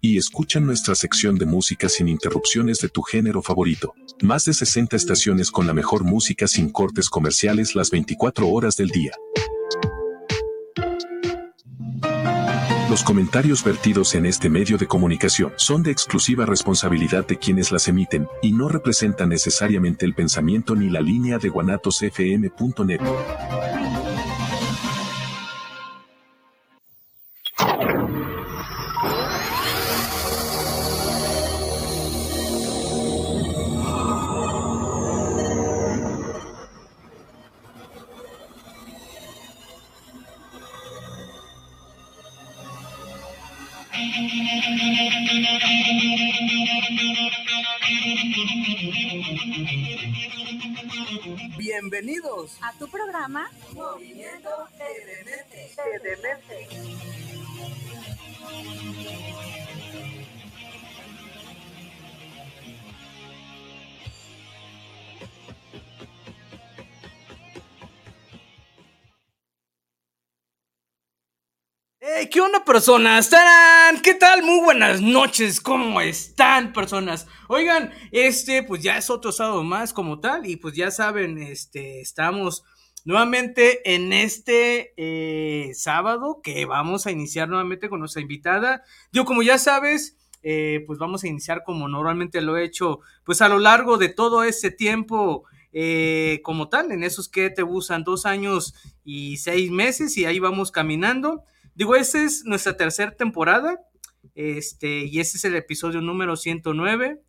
y escuchan nuestra sección de música sin interrupciones de tu género favorito. Más de 60 estaciones con la mejor música sin cortes comerciales las 24 horas del día. Los comentarios vertidos en este medio de comunicación son de exclusiva responsabilidad de quienes las emiten y no representan necesariamente el pensamiento ni la línea de guanatosfm.net. Bienvenidos a tu programa Movimiento de ¿qué onda personas? ¡Tarán! ¿Qué tal? Muy buenas noches, ¿cómo están personas? Oigan, este pues ya es otro sábado más como tal y pues ya saben, este estamos nuevamente en este eh, sábado que vamos a iniciar nuevamente con nuestra invitada. Yo como ya sabes, eh, pues vamos a iniciar como normalmente lo he hecho pues a lo largo de todo este tiempo eh, como tal, en esos que te usan dos años y seis meses y ahí vamos caminando. Digo, esta es nuestra tercera temporada. Este, y este es el episodio número 109.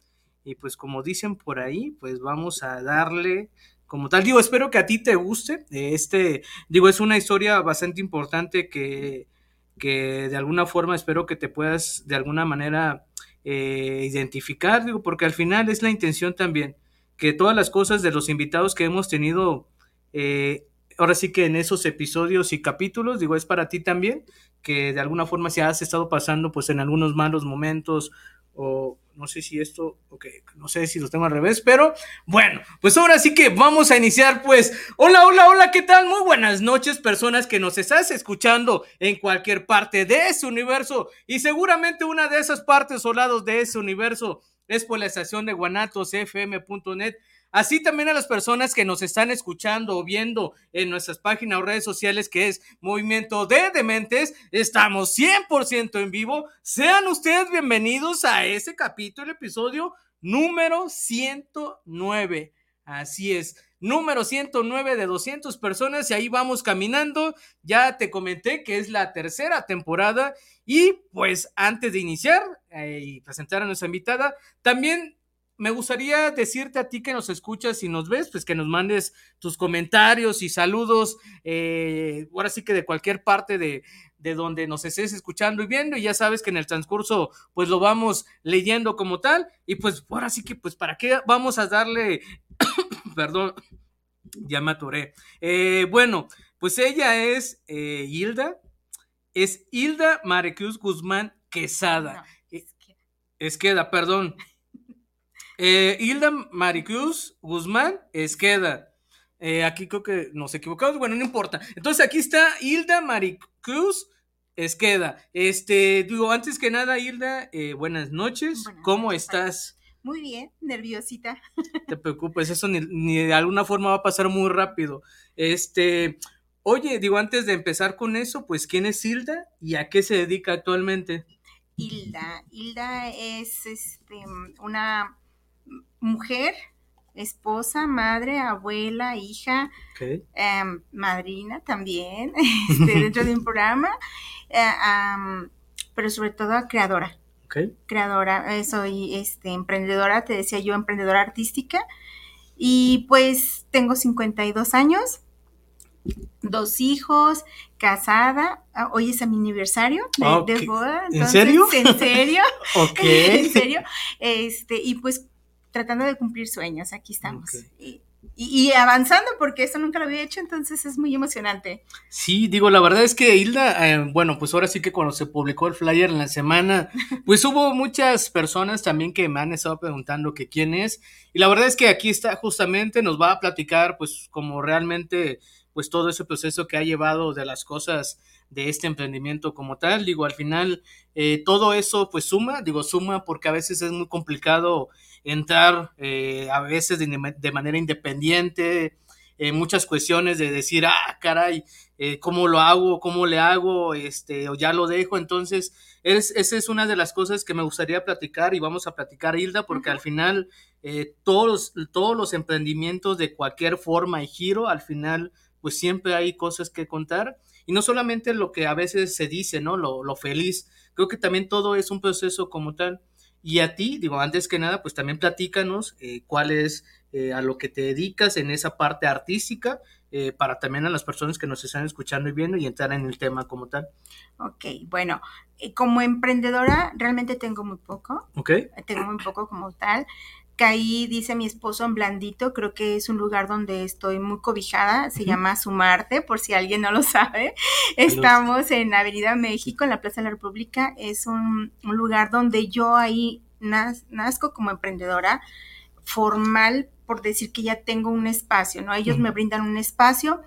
Y pues como dicen por ahí, pues vamos a darle como tal. Digo, espero que a ti te guste. Este, digo, es una historia bastante importante que, que de alguna forma espero que te puedas de alguna manera eh, identificar, digo, porque al final es la intención también que todas las cosas de los invitados que hemos tenido eh, ahora sí que en esos episodios y capítulos, digo, es para ti también, que de alguna forma si has estado pasando pues en algunos malos momentos o no sé si esto, ok, no sé si lo tengo al revés, pero bueno, pues ahora sí que vamos a iniciar pues, hola, hola, hola, ¿qué tal? Muy buenas noches personas que nos estás escuchando en cualquier parte de ese universo y seguramente una de esas partes o lados de ese universo es por la estación de guanatosfm.net Así también a las personas que nos están escuchando o viendo en nuestras páginas o redes sociales que es Movimiento de Dementes, estamos 100% en vivo. Sean ustedes bienvenidos a ese capítulo, episodio número 109. Así es, número 109 de 200 personas y ahí vamos caminando. Ya te comenté que es la tercera temporada y pues antes de iniciar eh, y presentar a nuestra invitada, también me gustaría decirte a ti que nos escuchas y nos ves, pues que nos mandes tus comentarios y saludos, eh, ahora sí que de cualquier parte de, de, donde nos estés escuchando y viendo, y ya sabes que en el transcurso, pues lo vamos leyendo como tal, y pues ahora sí que, pues, ¿para qué vamos a darle, perdón, ya me atoré. Eh, bueno, pues ella es eh, Hilda, es Hilda Marecruz Guzmán Quesada. No, Esqueda, perdón. Eh, Hilda Maricruz Guzmán Esqueda. Eh, aquí creo que nos equivocamos, bueno, no importa. Entonces aquí está Hilda Maricruz Esqueda. Este, digo, antes que nada, Hilda, eh, buenas noches. ¿Cómo estás? Muy bien, nerviosita. Te preocupes, eso ni, ni, de alguna forma va a pasar muy rápido. Este, oye, digo, antes de empezar con eso, pues, ¿quién es Hilda y a qué se dedica actualmente? Hilda, Hilda es este, una mujer, esposa, madre, abuela, hija, em, madrina también, este, dentro de un programa, eh, pero sobre todo creadora. Creadora, eh, soy este, emprendedora, te decía yo, emprendedora artística. Y pues tengo 52 años, dos hijos, casada. Ah, hoy es mi aniversario de, boda. ¿En serio? En serio. en serio. Este, y pues tratando de cumplir sueños, aquí estamos. Y, avanzando, porque eso nunca lo había hecho, entonces es muy emocionante. Sí, digo, la verdad es que Hilda, eh, bueno, pues ahora sí que cuando se publicó el flyer en la semana, pues hubo muchas personas también que me han estado preguntando que quién es, y la verdad es que aquí está justamente, nos va a platicar pues como realmente, pues todo ese proceso que ha llevado de las cosas de este emprendimiento como tal. Digo, al final eh, todo eso pues suma, digo, suma porque a veces es muy complicado entrar eh, a veces de, manera independiente, en muchas cuestiones de decir, ah, caray, eh, ¿cómo lo hago? ¿Cómo le hago? Este, o ya lo dejo. Entonces, es, esa es una de las cosas que me gustaría platicar y vamos a platicar, Hilda, porque al final todos, todos los emprendimientos de cualquier forma y giro, al final, pues siempre hay cosas que contar y no solamente lo que a veces se dice, ¿no? Lo, lo feliz, creo que también todo es un proceso como tal. Y a ti, digo, antes que nada, pues también platícanos eh, cuál es eh, a lo que te dedicas en esa parte artística, eh, para también a las personas que nos están escuchando y viendo y entrar en el tema como tal. Ok, bueno, como emprendedora realmente tengo muy poco. Ok. Tengo muy poco como tal ahí dice mi esposo en Blandito, creo que es un lugar donde estoy muy cobijada, se llama Sumarte, por si alguien no lo sabe. Estamos en Avenida México, en la Plaza de la República, es un, lugar donde yo ahí nazco como emprendedora formal, por decir que ya tengo un espacio, ¿no? Ellos me brindan un espacio.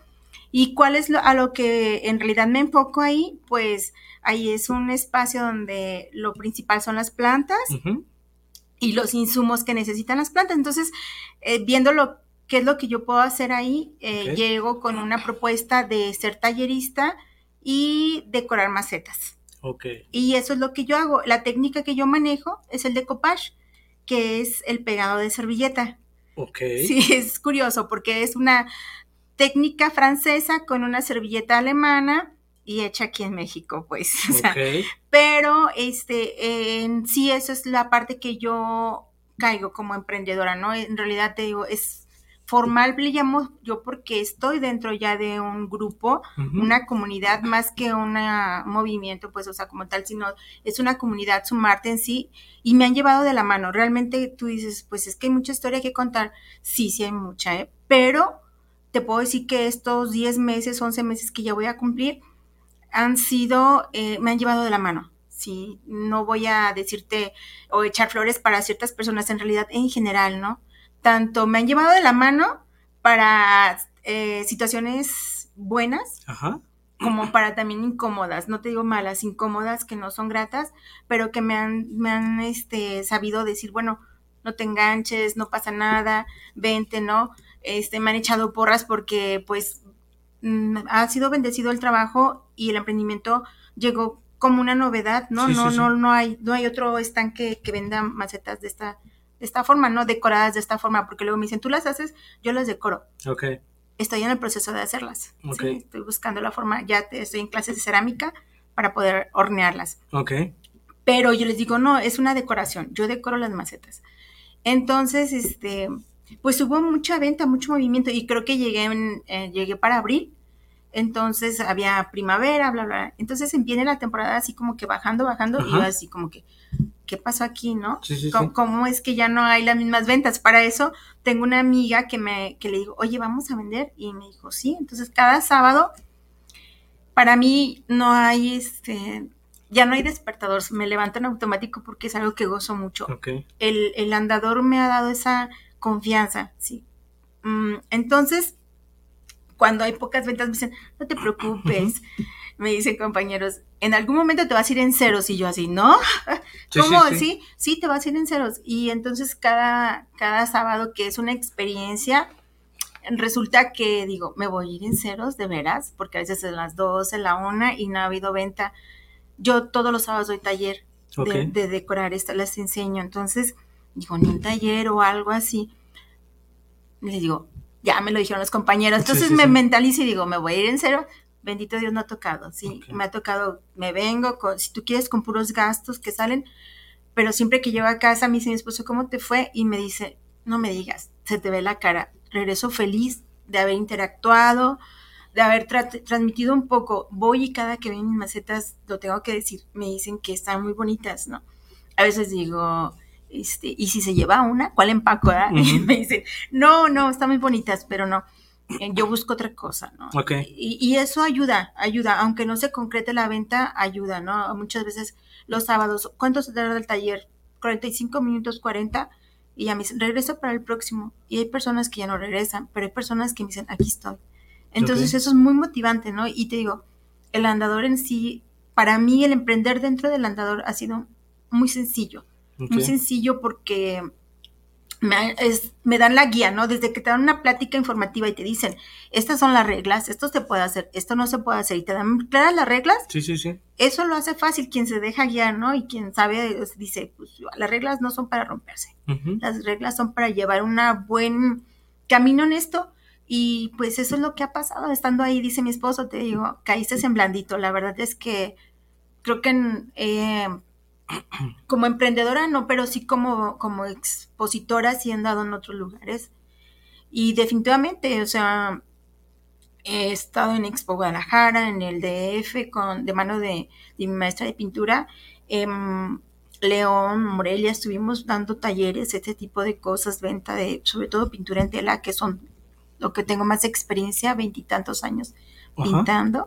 ¿Y cuál es lo, a lo que en realidad me enfoco ahí? Pues ahí es un espacio donde lo principal son las plantas y los insumos que necesitan las plantas. Entonces, eh, viendo lo qué es lo que yo puedo hacer ahí, eh, llego con una propuesta de ser tallerista y decorar macetas. Ok. Y eso es lo que yo hago. La técnica que yo manejo es el decoupage, que es el pegado de servilleta. Ok. Sí, es curioso porque es una técnica francesa con una servilleta alemana y hecha aquí en México, pues. pero este, en sí, esa es la parte que yo caigo como emprendedora, ¿no? En realidad te digo, es formal, le llamo yo porque estoy dentro ya de un grupo, una comunidad, más que un movimiento, pues, o sea, como tal, sino es una comunidad, sumarte en sí, y me han llevado de la mano. Realmente tú dices, pues es que hay mucha historia que contar. Sí, sí hay mucha, ¿eh? Pero te puedo decir que estos 10 meses, 11 meses que ya voy a cumplir, han sido, eh, me han llevado de la mano. Sí, no voy a decirte o echar flores para ciertas personas, en realidad, en general, ¿no? Tanto me han llevado de la mano para eh, situaciones buenas, como para también incómodas, no te digo malas, incómodas que no son gratas, pero que me han, me han este, sabido decir, bueno, no te enganches, no pasa nada, vente, ¿no? Este, me han echado porras porque pues mm, ha sido bendecido el trabajo y el emprendimiento llegó como una novedad, ¿no? no, no, no hay, no hay otro estanque que venda macetas de esta, de esta forma, ¿no? Decoradas de esta forma, porque luego me dicen, tú las haces, yo las decoro. Ok. Estoy en el proceso de hacerlas. Ok. Estoy buscando la forma, ya estoy en clases de cerámica para poder hornearlas. Ok. Pero yo les digo, no, es una decoración, yo decoro las macetas. Entonces, este, pues hubo mucha venta, mucho movimiento y creo que llegué, en, eh, llegué para abril entonces había primavera, bla, bla. Entonces viene la temporada así como que bajando, bajando, y yo así como que, ¿qué pasó aquí, no? ¿Cómo, es que ya no hay las mismas ventas? Para eso tengo una amiga que me, que le digo, oye, vamos a vender. Y me dijo, sí. Entonces cada sábado, para mí no hay este, ya no hay despertador, me levanto en automático porque es algo que gozo mucho. El, el andador me ha dado esa confianza, sí. Mm, entonces, cuando hay pocas ventas me dicen, no te preocupes. Me dicen compañeros, en algún momento te vas a ir en ceros y yo así, ¿no? ¿Cómo? Sí sí. te vas a ir en ceros. Y entonces cada, cada sábado que es una experiencia, resulta que digo, me voy a ir en ceros, de veras, porque a veces es las 12, la 1 y no ha habido venta. Yo todos los sábados doy taller de, decorar, esto les enseño. Entonces, digo, ni un taller o algo así. Les digo, ya me lo dijeron los compañeros. Entonces me mentalizo y digo, me voy a ir en cero. Bendito Dios no ha tocado, sí, me ha tocado, me vengo, con, si tú quieres, con puros gastos que salen, pero siempre que llego a casa me dice mi esposo, ¿cómo te fue? Y me dice, no me digas, se te ve la cara, regreso feliz de haber interactuado, de haber transmitido un poco. Voy y cada que ven mis macetas, lo tengo que decir, me dicen que están muy bonitas, ¿no? A veces digo, este, y si se lleva una, ¿cuál empaco? Ah? me dicen, no, no, están muy bonitas, pero no, eh, yo busco otra cosa, ¿no? Y, eso ayuda, ayuda, aunque no se concrete la venta, ayuda, ¿no? Muchas veces los sábados, ¿cuánto se tarda el taller? 45 minutos, 40, y ya me dicen, regreso para el próximo. Y hay personas que ya no regresan, pero hay personas que me dicen, aquí estoy. Entonces eso es muy motivante, ¿no? Y te digo, el andador en sí, para mí el emprender dentro del andador ha sido muy sencillo. Muy sencillo porque me, me, dan la guía, ¿no? Desde que te dan una plática informativa y te dicen, estas son las reglas, esto se puede hacer, esto no se puede hacer, y te dan claras las reglas. Sí, sí, sí. Eso lo hace fácil quien se deja guiar, ¿no? Y quien sabe, dice, pues las reglas no son para romperse, las reglas son para llevar un buen camino en esto. Y pues eso es lo que ha pasado, estando ahí, dice mi esposo, te digo, caíste en blandito. La verdad es que creo que eh, como emprendedora no, pero sí como, como expositora sí he andado en otros lugares. Y definitivamente, o sea, he estado en Expo Guadalajara, en el DF, con, de mano de, mi maestra de pintura. en León, Morelia, estuvimos dando talleres, este tipo de cosas, venta de, sobre todo pintura en tela, que son lo que tengo más experiencia, veintitantos años pintando.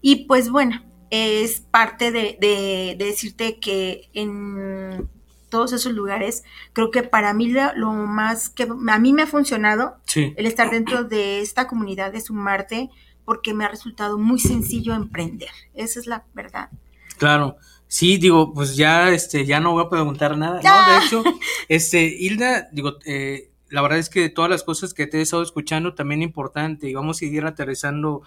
Y pues bueno, es parte de, decirte que en todos esos lugares, creo que para mí lo, más que a mí me ha funcionado el estar dentro de esta comunidad de Sumarte, porque me ha resultado muy sencillo emprender. Esa es la verdad. Claro. Sí, digo, pues ya, este, ya no voy a preguntar nada. No, de hecho, este, Hilda, digo, eh, la verdad es que todas las cosas que te he estado escuchando también importante y vamos a ir aterrizando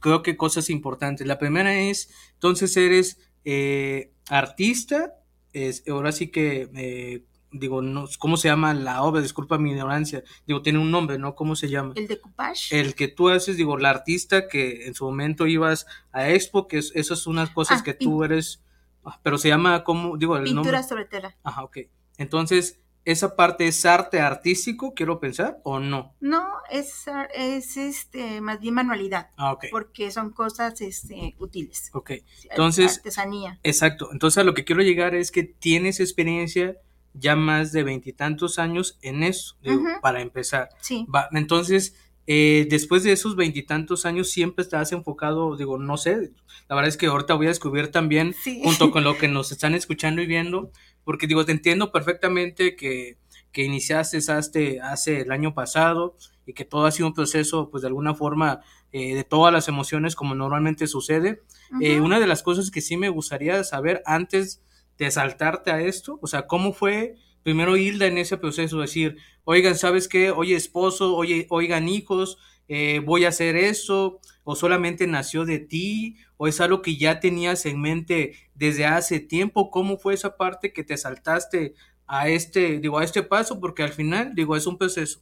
creo que cosas importantes. La primera es, entonces eres eh, artista, es, ahora sí que, eh, digo, no, ¿cómo se llama la obra? Disculpa mi ignorancia, digo, tiene un nombre, ¿no? ¿Cómo se llama? El decoupage. El que tú haces, digo, la artista que en su momento ibas a Expo, que es, esas son unas cosas ah, que tú eres, ah, pero se llama, ¿cómo? Digo, el Pintura sobre tela. Ajá, ok. Entonces, ¿Esa parte es arte artístico, quiero pensar, o no? No, es, es este, más bien manualidad. Ah. Porque son cosas este, útiles. Ok. Entonces. Artesanía. Exacto. Entonces, a lo que quiero llegar es que tienes experiencia ya más de veintitantos años en eso, para empezar. Sí. Va, entonces, eh, después de esos veintitantos años, siempre estás enfocado, digo, no sé, la verdad es que ahorita voy a descubrir también, junto con lo que nos están escuchando y viendo, porque digo, te entiendo perfectamente que, que iniciaste hace, hace el año pasado y que todo ha sido un proceso, pues de alguna forma, eh, de todas las emociones como normalmente sucede. Eh, una de las cosas que sí me gustaría saber antes de saltarte a esto, o sea, ¿cómo fue primero Hilda en ese proceso? Decir, oigan, ¿sabes qué? Oye, esposo, oye, oigan, hijos, eh, voy a hacer eso, o solamente nació de ti, o es algo que ya tenías en mente desde hace tiempo, ¿cómo fue esa parte que te saltaste a este, digo, a este paso? Porque al final, digo, es un proceso.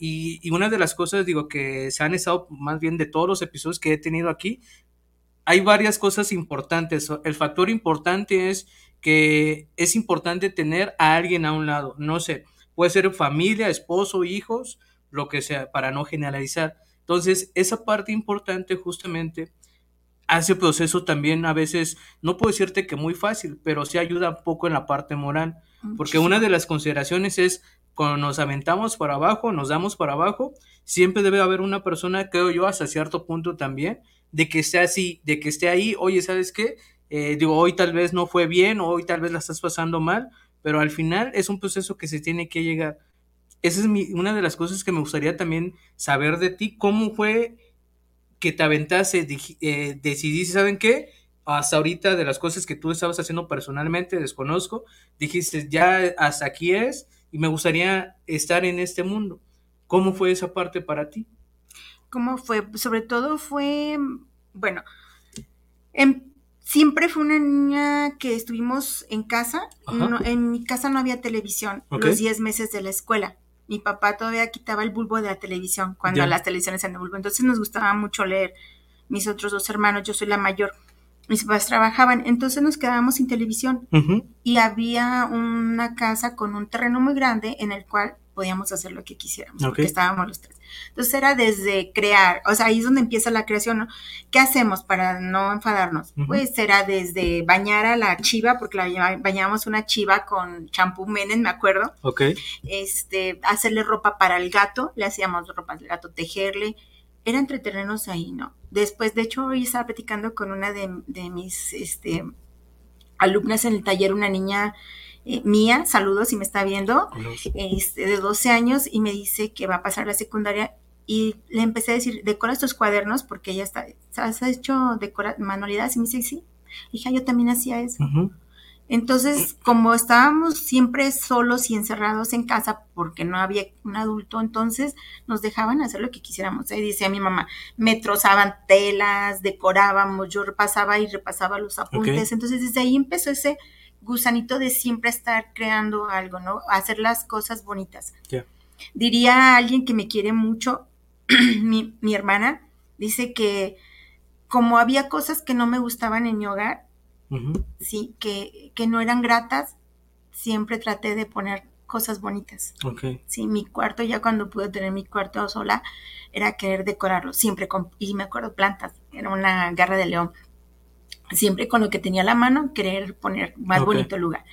y, y, una de las cosas, digo, que se han estado más bien de todos los episodios que he tenido aquí, hay varias cosas importantes. El factor importante es que es importante tener a alguien a un lado, no sé, puede ser familia, esposo, hijos, lo que sea, para no generalizar. Entonces, esa parte importante justamente hace proceso también a veces, no puedo decirte que muy fácil, pero sí ayuda un poco en la parte moral, porque una de las consideraciones es cuando nos aventamos para abajo, nos damos para abajo, siempre debe haber una persona, creo yo, hasta cierto punto también, de que esté así, de que esté ahí, oye, ¿sabes qué? Eh, digo, hoy tal vez no fue bien, o hoy tal vez la estás pasando mal, pero al final es un proceso que se tiene que llegar esa es mi, una de las cosas que me gustaría también saber de ti. ¿Cómo fue que te aventase, eh, decidiste, ¿saben qué? Hasta ahorita de las cosas que tú estabas haciendo personalmente, desconozco, dijiste, ya hasta aquí es y me gustaría estar en este mundo. ¿Cómo fue esa parte para ti? ¿Cómo fue? Sobre todo fue, bueno, en, siempre fue una niña que estuvimos en casa. en mi casa no había televisión los 10 meses de la escuela mi papá todavía quitaba el bulbo de la televisión cuando las televisiones eran de bulbo. Entonces nos gustaba mucho leer. Mis otros dos hermanos, yo soy la mayor. Mis papás trabajaban, entonces nos quedábamos sin televisión. Y había una casa con un terreno muy grande en el cual podíamos hacer lo que quisiéramos, porque estábamos los tres. Entonces era desde crear, o sea, ahí es donde empieza la creación, ¿no? ¿Qué hacemos para no enfadarnos? Pues era desde bañar a la chiva, porque la bañábamos una chiva con champú Menem, me acuerdo. Ok. Este, hacerle ropa para el gato, le hacíamos ropa al gato, tejerle, era entretenernos ahí, ¿no? Después, de hecho, hoy estaba platicando con una de, de mis, este, alumnas en el taller, una niña eh, mía, saludos si me está viendo, este, de 12 años y me dice que va a pasar la secundaria y le empecé a decir, decora estos cuadernos porque ella está, ¿has hecho decora manualidades? Y me dice, sí. Hija, yo también hacía eso. Entonces, como estábamos siempre solos y encerrados en casa porque no había un adulto, entonces nos dejaban hacer lo que quisiéramos. Ahí decía mi mamá, me trozaban telas, decorábamos, yo repasaba y repasaba los apuntes. Entonces, desde ahí empezó ese gusanito de siempre estar creando algo, ¿no? Hacer las cosas bonitas. Diría alguien que me quiere mucho, mi, mi hermana, dice que como había cosas que no me gustaban en mi hogar, sí, que, que, no eran gratas, siempre traté de poner cosas bonitas. Okay. Sí, mi cuarto, ya cuando pude tener mi cuarto sola, era querer decorarlo, siempre con, y me acuerdo plantas, era una garra de león. Siempre con lo que tenía a la mano, querer poner más bonito el lugar.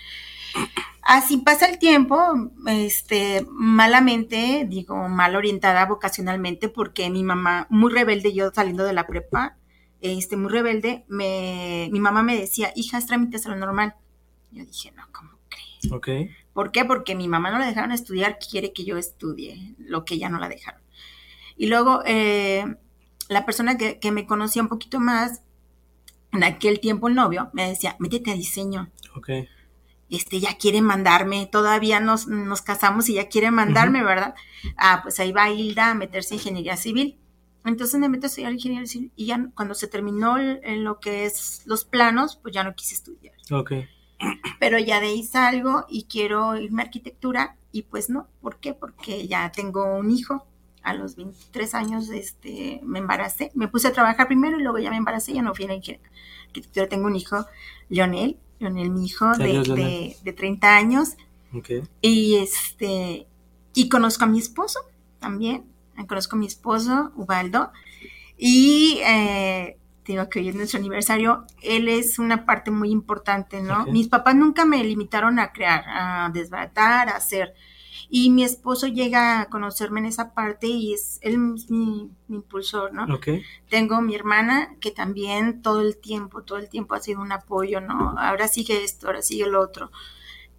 Así pasa el tiempo, este, malamente, digo, mal orientada vocacionalmente, porque mi mamá, muy rebelde, yo saliendo de la prepa, este, muy rebelde, me, mi mamá me decía, hija, trámites a lo normal. Yo dije, no, ¿cómo crees? Ok. ¿Por qué? Porque mi mamá no la dejaron estudiar, quiere que yo estudie lo que ya no la dejaron. Y luego, eh, la persona que, me conocía un poquito más, en aquel tiempo el novio, me decía, métete a diseño. Ok. Este, ya quiere mandarme, todavía nos, nos casamos y ya quiere mandarme, ¿verdad? Ah, pues ahí va Hilda a meterse en ingeniería civil. Entonces me meto a estudiar ingeniería civil y ya cuando se terminó en lo que es los planos, pues ya no quise estudiar. Ok. Pero ya de ahí salgo y quiero irme a arquitectura y pues no. ¿Por qué? Porque ya tengo un hijo. A los 23 años este, me embaracé. Me puse a trabajar primero y luego ya me embaracé ya no fui a la arquitectura. Tengo un hijo, Lionel. Lionel, mi hijo, de, de, 30 años. Okay. Y este, y conozco a mi esposo también conozco a mi esposo, Ubaldo, y eh, digo que hoy es nuestro aniversario, él es una parte muy importante, ¿no? Mis papás nunca me limitaron a crear, a desbaratar, a hacer. Y mi esposo llega a conocerme en esa parte y es él mi, impulsor, ¿no? Tengo mi hermana que también todo el tiempo, todo el tiempo ha sido un apoyo, ¿no? Ahora sigue esto, ahora sigue lo otro.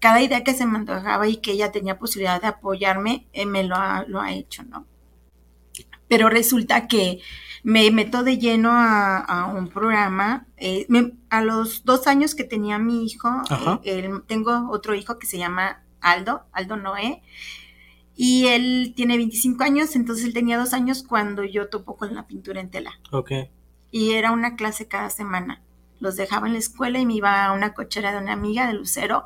Cada idea que se me antojaba y que ella tenía posibilidad de apoyarme, eh, me lo lo ha hecho, ¿no? pero resulta que me meto de lleno a, un programa. Eh, a los dos años que tenía mi hijo, eh, tengo otro hijo que se llama Aldo, Aldo Noé, y él tiene 25 años, entonces él tenía dos años cuando yo topo con la pintura en tela. Ok. Y era una clase cada semana. Los dejaba en la escuela y me iba a una cochera de una amiga de Lucero.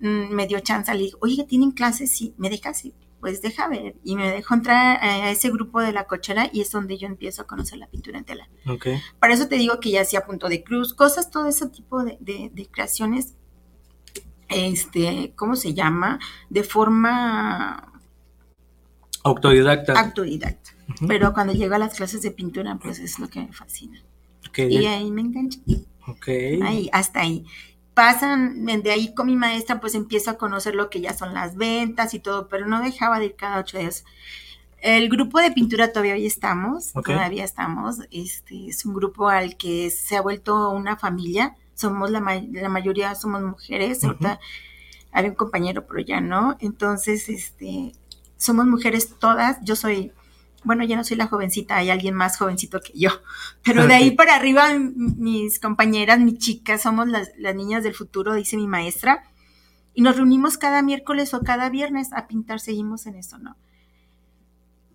Mm, me dio chance, le digo, oye, ¿tienen clases? Sí, me dejas pues deja ver. Y me dejó entrar a ese grupo de la cochera y es donde yo empiezo a conocer la pintura en tela. Okay. Para eso te digo que ya hacía punto de cruz, cosas, todo ese tipo de, creaciones, este, ¿cómo se llama? De forma... Autodidacta. Autodidacta. Pero cuando llego a las clases de pintura, pues es lo que me fascina. y ahí me enganché. Ok. Ahí, hasta ahí pasan de ahí con mi maestra, pues empiezo a conocer lo que ya son las ventas y todo, pero no dejaba de ir cada ocho días. El grupo de pintura todavía hoy estamos, todavía estamos. Este es un grupo al que se ha vuelto una familia. Somos la, la mayoría somos mujeres. Ahorita había un compañero, pero ya no. Entonces, este, somos mujeres todas. Yo soy bueno, ya no soy la jovencita, hay alguien más jovencito que yo, pero de ahí para arriba mis compañeras, mis chicas, somos las, niñas del futuro, dice mi maestra, y nos reunimos cada miércoles o cada viernes a pintar, seguimos en eso, ¿no?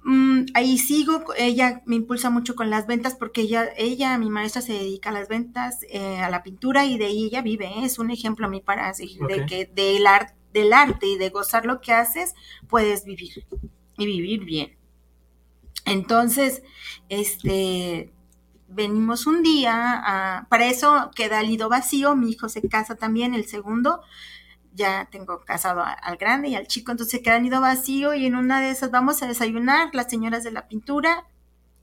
Mm, ahí sigo, ella me impulsa mucho con las ventas porque ella, ella, mi maestra, se dedica a las ventas, eh, a la pintura y de ahí ella vive, ¿eh? es un ejemplo a mí para decir de que del, del arte y de gozar lo que haces, puedes vivir y vivir bien. Entonces, este, venimos un día, para eso queda el nido vacío, mi hijo se casa también, el segundo, ya tengo casado al grande y al chico, entonces queda el nido vacío y en una de esas vamos a desayunar, las señoras de la pintura,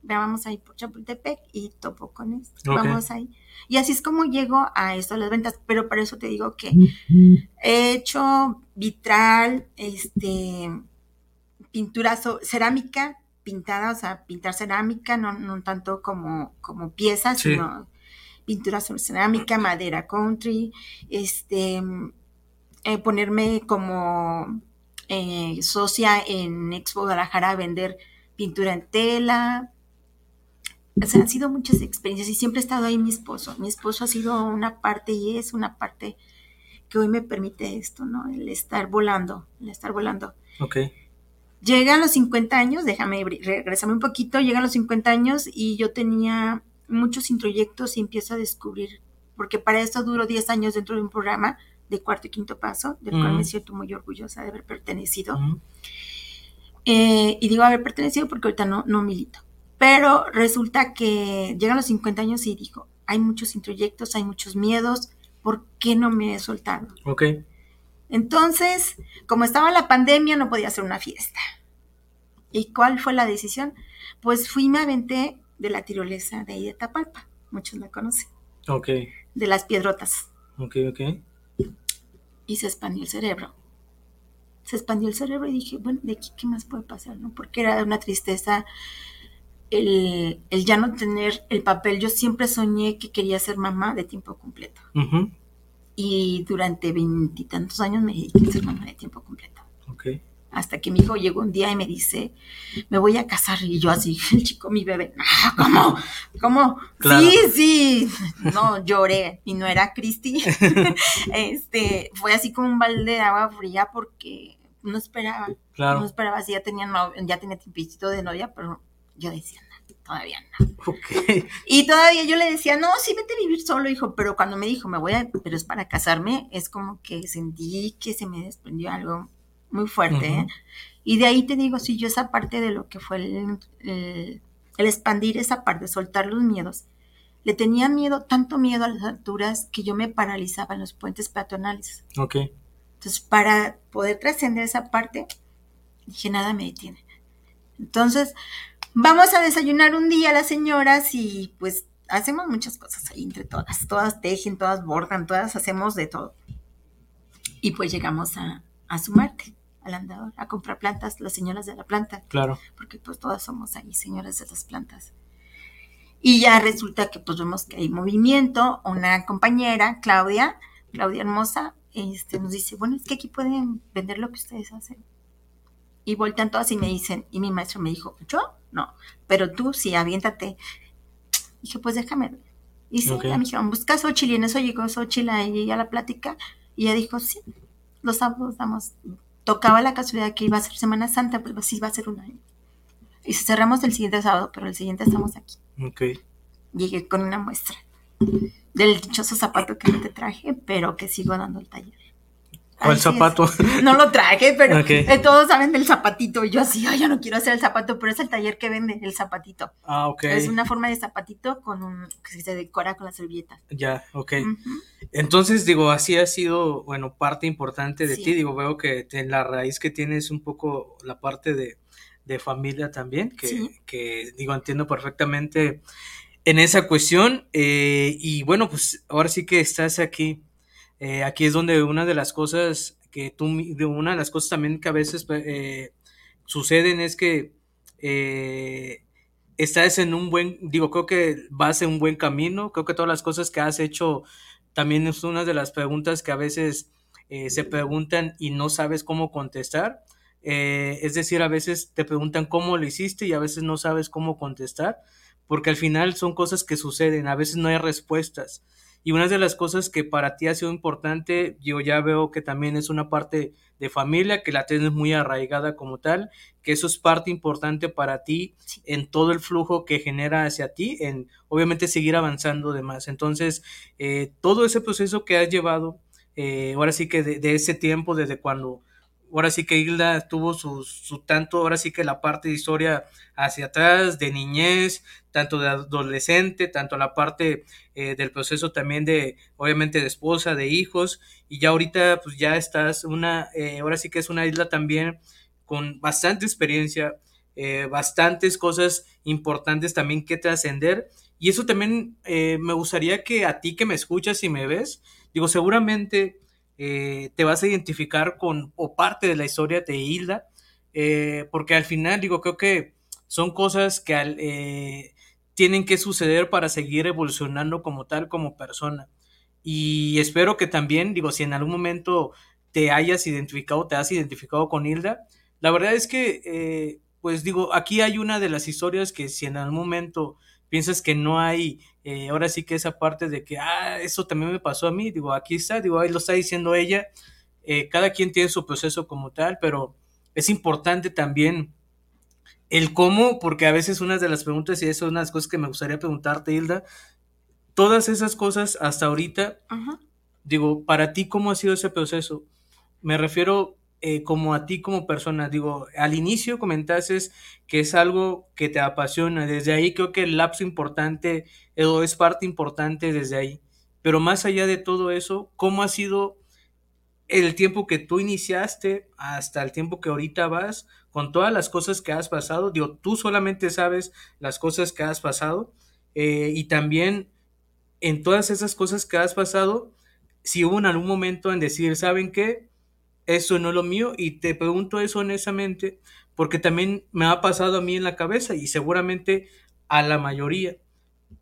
vamos ahí por Chapultepec y topo con esto, vamos ahí. Y así es como llego a esto, a las ventas, pero para eso te digo que he hecho vitral, este, pintura cerámica, pintada, o sea, pintar cerámica, no, no tanto como, como piezas, sino pintura sobre cerámica, madera country, este, eh, ponerme como eh, socia en Expo Guadalajara a vender pintura en tela. O sea, han sido muchas experiencias y siempre ha estado ahí mi esposo. Mi esposo ha sido una parte y es una parte que hoy me permite esto, ¿no? El estar volando, el estar volando. Ok. Llega a los 50 años, déjame regresarme un poquito, llega a los 50 años y yo tenía muchos introyectos y empiezo a descubrir, porque para esto duro 10 años dentro de un programa de cuarto y quinto paso, del cual me siento muy orgullosa de haber pertenecido. Eh, y digo haber pertenecido porque ahorita no, no milito. Pero resulta que llegan los 50 años y digo, hay muchos introyectos, hay muchos miedos, ¿por qué no me he soltado? Ok. Entonces, como estaba la pandemia, no podía hacer una fiesta. ¿Y cuál fue la decisión? Pues fui y me aventé de la tirolesa de ahí de Tapalpa. Muchos la conocen. Ok. De las piedrotas. Ok, ok. Y se expandió el cerebro. Se expandió el cerebro y dije, bueno, ¿de aquí qué más puede pasar? ¿no? Porque era una tristeza el, ya no tener el papel. Yo siempre soñé que quería ser mamá de tiempo completo. Y durante veintitantos años me dediqué a ser mamá de tiempo completo. Okay. Hasta que mi hijo llegó un día y me dice, me voy a casar. Y yo así, el chico, mi bebé, ah, ¿cómo? ¿Cómo? Sí, sí. No, lloré y no era Cristi. este, fue así como un balde de agua fría porque no esperaba. Claro. No esperaba si ya tenía novia, ya tenía tiempito de novia, pero yo decía, no, todavía no. Okay. Y todavía yo le decía, no, sí, vete a vivir solo, hijo. Pero cuando me dijo, me voy a, pero es para casarme, es como que sentí que se me desprendió algo muy fuerte. ¿eh? Y de ahí te digo, sí, yo esa parte de lo que fue el, el, expandir esa parte, soltar los miedos. Le tenía miedo, tanto miedo a las alturas que yo me paralizaba en los puentes peatonales. Ok. Entonces, para poder trascender esa parte, dije, nada me detiene. Entonces, vamos a desayunar un día las señoras y pues hacemos muchas cosas ahí entre todas. Todas tejen, todas bordan, todas hacemos de todo. Y pues llegamos a, a sumarte al andador, a comprar plantas, las señoras de la planta. Claro. Porque pues todas somos ahí señoras de las plantas. Y ya resulta que pues vemos que hay movimiento, una compañera, Claudia, Claudia Hermosa, este, nos dice, bueno, es que aquí pueden vender lo que ustedes hacen. Y voltean todas y me dicen, y mi maestro me dijo, ¿yo? No, pero tú sí, aviéntate. Dije, pues déjame Y sí, ya me dijeron, busca Xochitl, y en eso llegó Xochitl a la plática, y ella dijo, sí, los sábados damos tocaba la casualidad que iba a ser Semana Santa, pues sí iba a ser un año. Y cerramos el siguiente sábado, pero el siguiente estamos aquí. Ok. Llegué con una muestra del dichoso zapato que no te traje, pero que sigo dando el taller. ¿Cuál zapato? No lo traje, pero eh, todos saben del zapatito. Y yo así, ay, ya no quiero hacer el zapato, pero es el taller que vende el zapatito. Ah, ok. Es una forma de zapatito con un que se decora con las servilletas. Ya, ok. Entonces, digo, así ha sido, bueno, parte importante de ti. Digo, veo que en la raíz que tienes un poco la parte de, familia también, que, que, digo, entiendo perfectamente en esa cuestión. Eh, y bueno, pues ahora sí que estás aquí eh, aquí es donde una de las cosas que tú, de una de las cosas también que a veces eh, suceden es que eh, estás en un buen, digo, creo que vas en un buen camino, creo que todas las cosas que has hecho también es una de las preguntas que a veces se preguntan y no sabes cómo contestar. es decir, a veces te preguntan cómo lo hiciste y a veces no sabes cómo contestar, porque al final son cosas que suceden, a veces no hay respuestas. Y una de las cosas que para ti ha sido importante, yo ya veo que también es una parte de familia, que la tienes muy arraigada como tal, que eso es parte importante para ti en todo el flujo que genera hacia ti, en obviamente seguir avanzando de más. Entonces, eh, todo ese proceso que has llevado, eh, ahora sí que de, ese tiempo, desde cuando ahora sí que Hilda tuvo su, tanto, ahora sí que la parte de historia hacia atrás, de niñez, tanto de adolescente, tanto la parte eh, del proceso también de, obviamente, de esposa, de hijos, y ya ahorita pues ya estás una, eh, ahora sí que es una isla también con bastante experiencia, eh, bastantes cosas importantes también que trascender, y eso también me gustaría que a ti que me escuchas y me ves, digo, seguramente eh, te vas a identificar con o parte de la historia de Hilda, eh, porque al final digo, creo que son cosas que eh, tienen que suceder para seguir evolucionando como tal, como persona. Y espero que también, digo, si en algún momento te hayas identificado, te has identificado con Hilda, la verdad es que pues digo, aquí hay una de las historias que si en algún momento piensas que no hay, eh, ahora sí que esa parte de que, ah, eso también me pasó a mí, digo, aquí está, digo, ahí lo está diciendo ella, eh, cada quien tiene su proceso como tal, pero es importante también el cómo, porque a veces una de las preguntas, y eso es una de las cosas que me gustaría preguntarte, Hilda, todas esas cosas hasta ahorita, digo, para ti, ¿cómo ha sido ese proceso? Me refiero eh, como a ti como persona, digo, al inicio comentaste que es algo que te apasiona, desde ahí creo que el lapso importante o es parte importante desde ahí, pero más allá de todo eso, ¿cómo ha sido el tiempo que tú iniciaste hasta el tiempo que ahorita vas, con todas las cosas que has pasado, digo, tú solamente sabes las cosas que has pasado eh, y también en todas esas cosas que has pasado, si hubo en algún momento en decir, ¿saben qué? Eso no es lo mío y te pregunto eso honestamente porque también me ha pasado a mí en la cabeza y seguramente a la mayoría.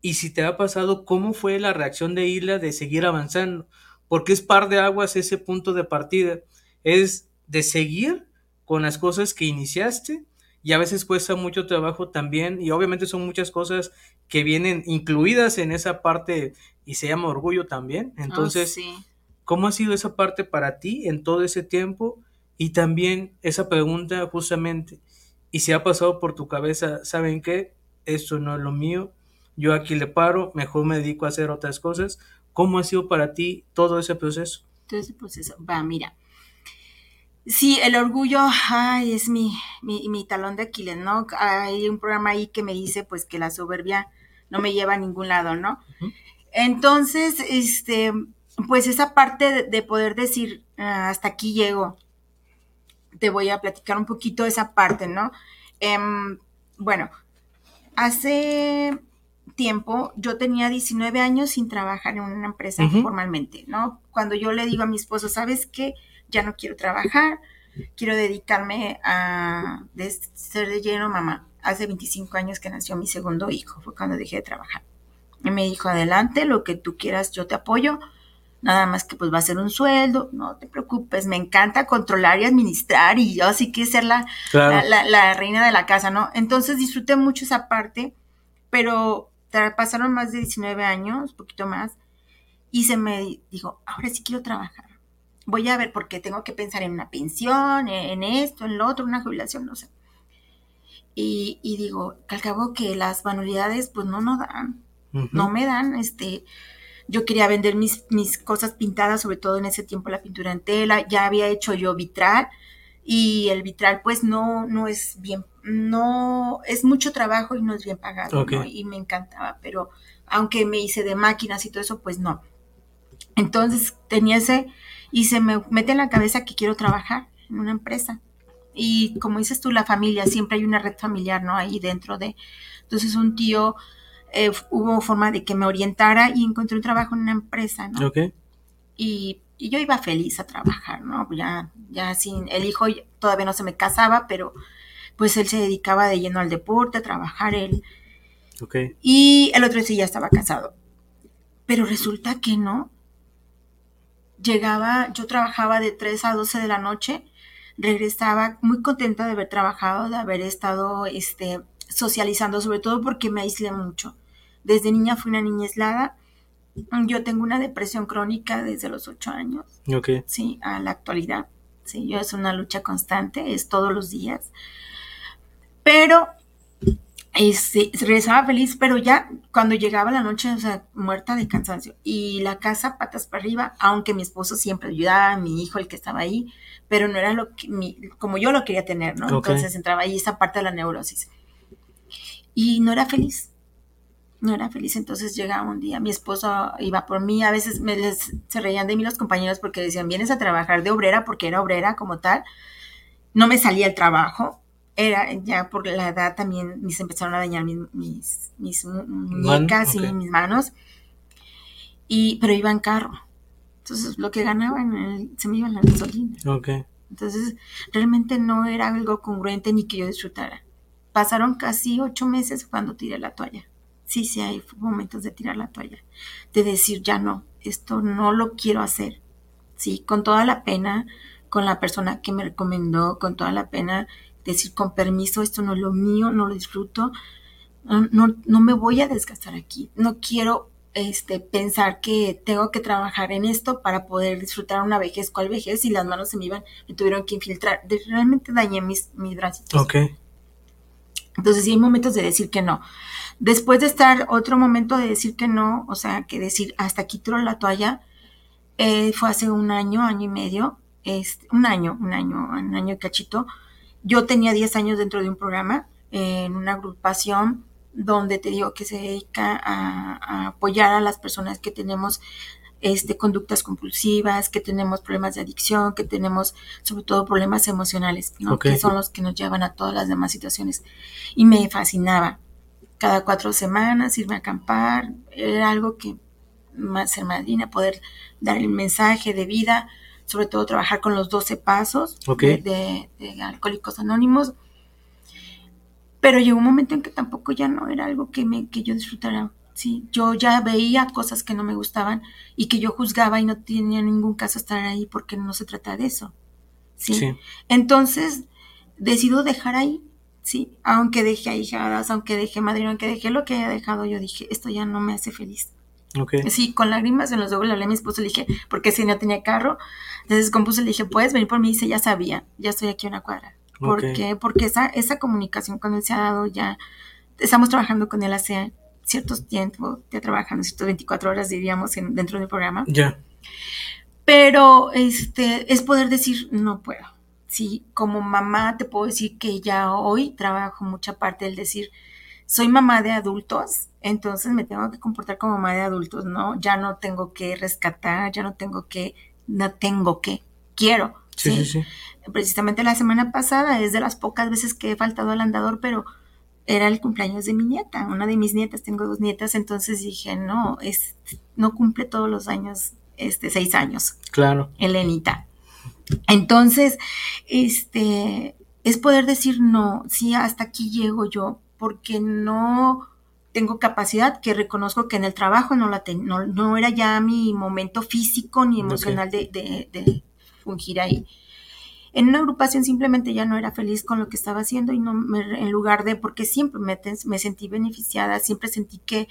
Y si te ha pasado, ¿cómo fue la reacción de Isla de seguir avanzando? porque es par de aguas ese punto de partida, es de seguir con las cosas que iniciaste y a veces cuesta mucho trabajo también y obviamente son muchas cosas que vienen incluidas en esa parte y se llama orgullo también. Ah, Entonces, ¿cómo ha sido esa parte para ti en todo ese tiempo? Y también esa pregunta justamente, y si ha pasado por tu cabeza, ¿saben qué? Esto no es lo mío, yo aquí le paro, mejor me dedico a hacer otras cosas, ¿Cómo ha sido para ti todo ese proceso? Todo ese proceso. Va, mira. Sí, el orgullo, ay, es mi, mi, talón de Aquiles, ¿no? Hay un programa ahí que me dice, pues, que la soberbia no me lleva a ningún lado, ¿no? Entonces, este, pues esa parte de, poder decir, ah, hasta aquí llego, te voy a platicar un poquito esa parte, ¿no? Em, bueno, hace tiempo, yo tenía 19 años sin trabajar en una empresa formalmente, ¿no? Cuando yo le digo a mi esposo, ¿sabes qué? Ya no quiero trabajar, quiero dedicarme a ser de lleno mamá. Hace 25 años que nació mi segundo hijo, fue cuando dejé de trabajar. Y me dijo, adelante, lo que tú quieras, yo te apoyo. Nada más que pues va a ser un sueldo, no te preocupes, me encanta controlar y administrar y yo así que ser la, la, la reina de la casa, ¿no? Entonces disfruté mucho esa parte, pero pasaron más de 19 años, un poquito más, y se me dijo, ahora sí quiero trabajar. Voy a ver porque tengo que pensar en una pensión, en esto, en lo otro, una jubilación, no sé. Y, digo, que al cabo que las manualidades pues no nos dan, no me dan, este, yo quería vender mis, mis cosas pintadas, sobre todo en ese tiempo la pintura en tela, ya había hecho yo vitral, y el vitral pues no, no es bien, no, es mucho trabajo y no es bien pagado, Y me encantaba, pero aunque me hice de máquinas y todo eso, pues no. Entonces tenía ese, y se me mete en la cabeza que quiero trabajar en una empresa. Y como dices tú, la familia, siempre hay una red familiar, ¿no? Ahí dentro de. Entonces un tío, eh, hubo forma de que me orientara y encontré un trabajo en una empresa, ¿no? Y y yo iba feliz a trabajar, ¿no? Ya, ya sin, el hijo todavía no se me casaba, pero pues él se dedicaba de lleno al deporte, a trabajar él. Okay. Y el otro sí ya estaba casado. Pero resulta que no. Llegaba, yo trabajaba de 3 a 12 de la noche, regresaba muy contenta de haber trabajado, de haber estado este, socializando, sobre todo porque me aislé mucho. Desde niña fui una niña aislada yo tengo una depresión crónica desde los ocho años. Ok. Sí, a la actualidad. Sí, yo es una lucha constante, es todos los días. Pero este, regresaba feliz, pero ya cuando llegaba la noche, o sea, muerta de cansancio. Y la casa patas para arriba, aunque mi esposo siempre ayudaba, mi hijo el que estaba ahí, pero no era lo que, como yo lo quería tener, ¿no? Entonces entraba ahí esa parte de la neurosis. Y no era feliz no era feliz. Entonces llega un día, mi esposo iba por mí, a veces me les, se reían de mí los compañeros porque decían, vienes a trabajar de obrera, porque era obrera como tal. No me salía el trabajo, era ya por la edad también me empezaron a dañar mis, mis, muñecas y mis manos. Y, pero iba en carro. Entonces lo que ganaba se me iba en la gasolina. Entonces realmente no era algo congruente ni que yo disfrutara. Pasaron casi ocho meses cuando tiré la toalla sí, sí hay momentos de tirar la toalla, de decir, ya no, esto no lo quiero hacer, sí, con toda la pena, con la persona que me recomendó, con toda la pena decir con permiso, esto no es lo mío, no lo disfruto, no, no, me voy a desgastar aquí, no quiero este, pensar que tengo que trabajar en esto para poder disfrutar una vejez, cual vejez, y las manos se me iban, me tuvieron que infiltrar, realmente dañé mis, mis bracitos. Ok. Entonces sí hay momentos de decir que no. Después de estar otro momento de decir que no, o sea, que decir hasta aquí tiro la toalla, eh, fue hace un año, año y medio, este, un año, un año, un año cachito. Yo tenía 10 años dentro de un programa, en una agrupación donde te digo que se dedica a, apoyar a las personas que tenemos este, conductas compulsivas, que tenemos problemas de adicción, que tenemos sobre todo problemas emocionales, que son los que nos llevan a todas las demás situaciones. Y me fascinaba. Cada cuatro semanas irme a acampar, era algo que más ser madrina, poder dar el mensaje de vida, sobre todo trabajar con los 12 pasos de, Alcohólicos Anónimos. Pero llegó un momento en que tampoco ya no era algo que, me, que yo disfrutara. Sí, yo ya veía cosas que no me gustaban y que yo juzgaba y no tenía ningún caso estar ahí porque no se trata de eso. Sí. Entonces, decido dejar ahí, sí, aunque deje ahijadas, aunque deje madrina, aunque dejé lo que haya dejado, yo dije, esto ya no me hace feliz. Sí, con lágrimas en los ojos le hablé a mi esposo, le dije, porque si no tenía carro, entonces compuse, le dije, puedes venir por mí, y dice, ya sabía, ya estoy aquí a una cuadra. ¿Por qué? Porque esa, esa comunicación con él se ha dado ya, estamos trabajando con él hace ciertos tiempos, trabajando ciertas 24 horas, diríamos, en, dentro del programa. Ya. Pero este, es poder decir, no puedo. Sí, como mamá te puedo decir que ya hoy trabajo mucha parte del decir, soy mamá de adultos, entonces me tengo que comportar como mamá de adultos, ¿no? Ya no tengo que rescatar, ya no tengo que, no tengo que, quiero. Sí, sí, sí. Precisamente la semana pasada es de las pocas veces que he faltado al andador, pero era el cumpleaños de mi nieta, una de mis nietas, tengo dos nietas, entonces dije, no, es, no cumple todos los años, este, seis años. Claro. Elenita. Entonces, este, es poder decir, no, sí, hasta aquí llego yo, porque no tengo capacidad, que reconozco que en el trabajo no, la no, era ya mi momento físico ni emocional de, de, fungir ahí. En una agrupación simplemente ya no era feliz con lo que estaba haciendo y no en lugar de, porque siempre me, me sentí beneficiada, siempre sentí que